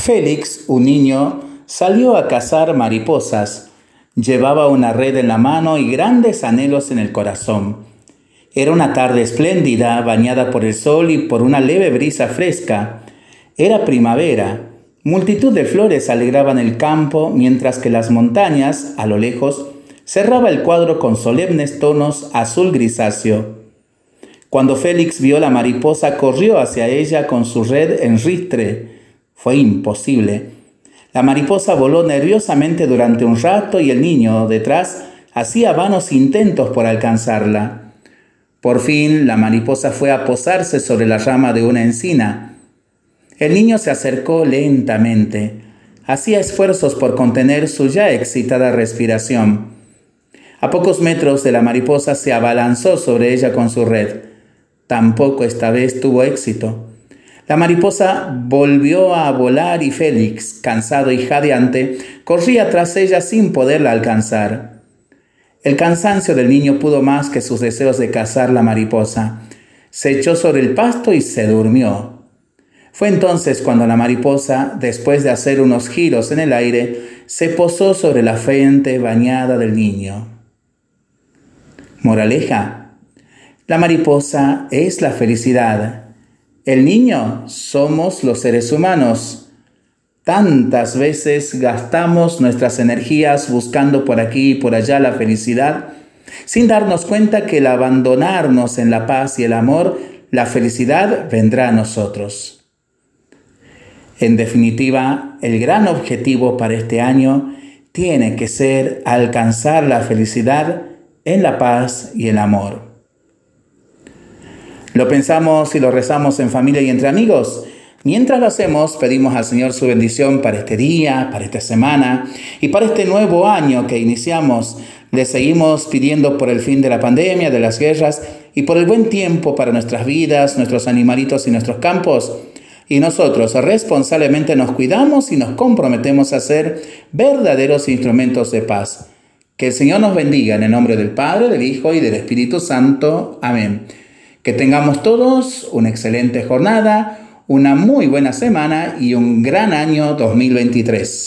Félix, un niño, salió a cazar mariposas. Llevaba una red en la mano y grandes anhelos en el corazón. Era una tarde espléndida, bañada por el sol y por una leve brisa fresca. Era primavera. Multitud de flores alegraban el campo, mientras que las montañas, a lo lejos, cerraba el cuadro con solemnes tonos azul grisáceo. Cuando Félix vio la mariposa, corrió hacia ella con su red en ristre. Fue imposible. La mariposa voló nerviosamente durante un rato y el niño, detrás, hacía vanos intentos por alcanzarla. Por fin, la mariposa fue a posarse sobre la rama de una encina. El niño se acercó lentamente. Hacía esfuerzos por contener su ya excitada respiración. A pocos metros de la mariposa se abalanzó sobre ella con su red. Tampoco esta vez tuvo éxito. La mariposa volvió a volar y Félix, cansado y jadeante, corría tras ella sin poderla alcanzar. El cansancio del niño pudo más que sus deseos de cazar la mariposa. Se echó sobre el pasto y se durmió. Fue entonces cuando la mariposa, después de hacer unos giros en el aire, se posó sobre la frente bañada del niño. Moraleja. La mariposa es la felicidad el niño somos los seres humanos. Tantas veces gastamos nuestras energías buscando por aquí y por allá la felicidad, sin darnos cuenta que al abandonarnos en la paz y el amor, la felicidad vendrá a nosotros. En definitiva, el gran objetivo para este año tiene que ser alcanzar la felicidad en la paz y el amor. Lo pensamos y lo rezamos en familia y entre amigos. Mientras lo hacemos, pedimos al Señor su bendición para este día, para esta semana y para este nuevo año que iniciamos. Le seguimos pidiendo por el fin de la pandemia, de las guerras y por el buen tiempo para nuestras vidas, nuestros animalitos y nuestros campos. Y nosotros responsablemente nos cuidamos y nos comprometemos a ser verdaderos instrumentos de paz. Que el Señor nos bendiga en el nombre del Padre, del Hijo y del Espíritu Santo. Amén. Que tengamos todos una excelente jornada, una muy buena semana y un gran año 2023.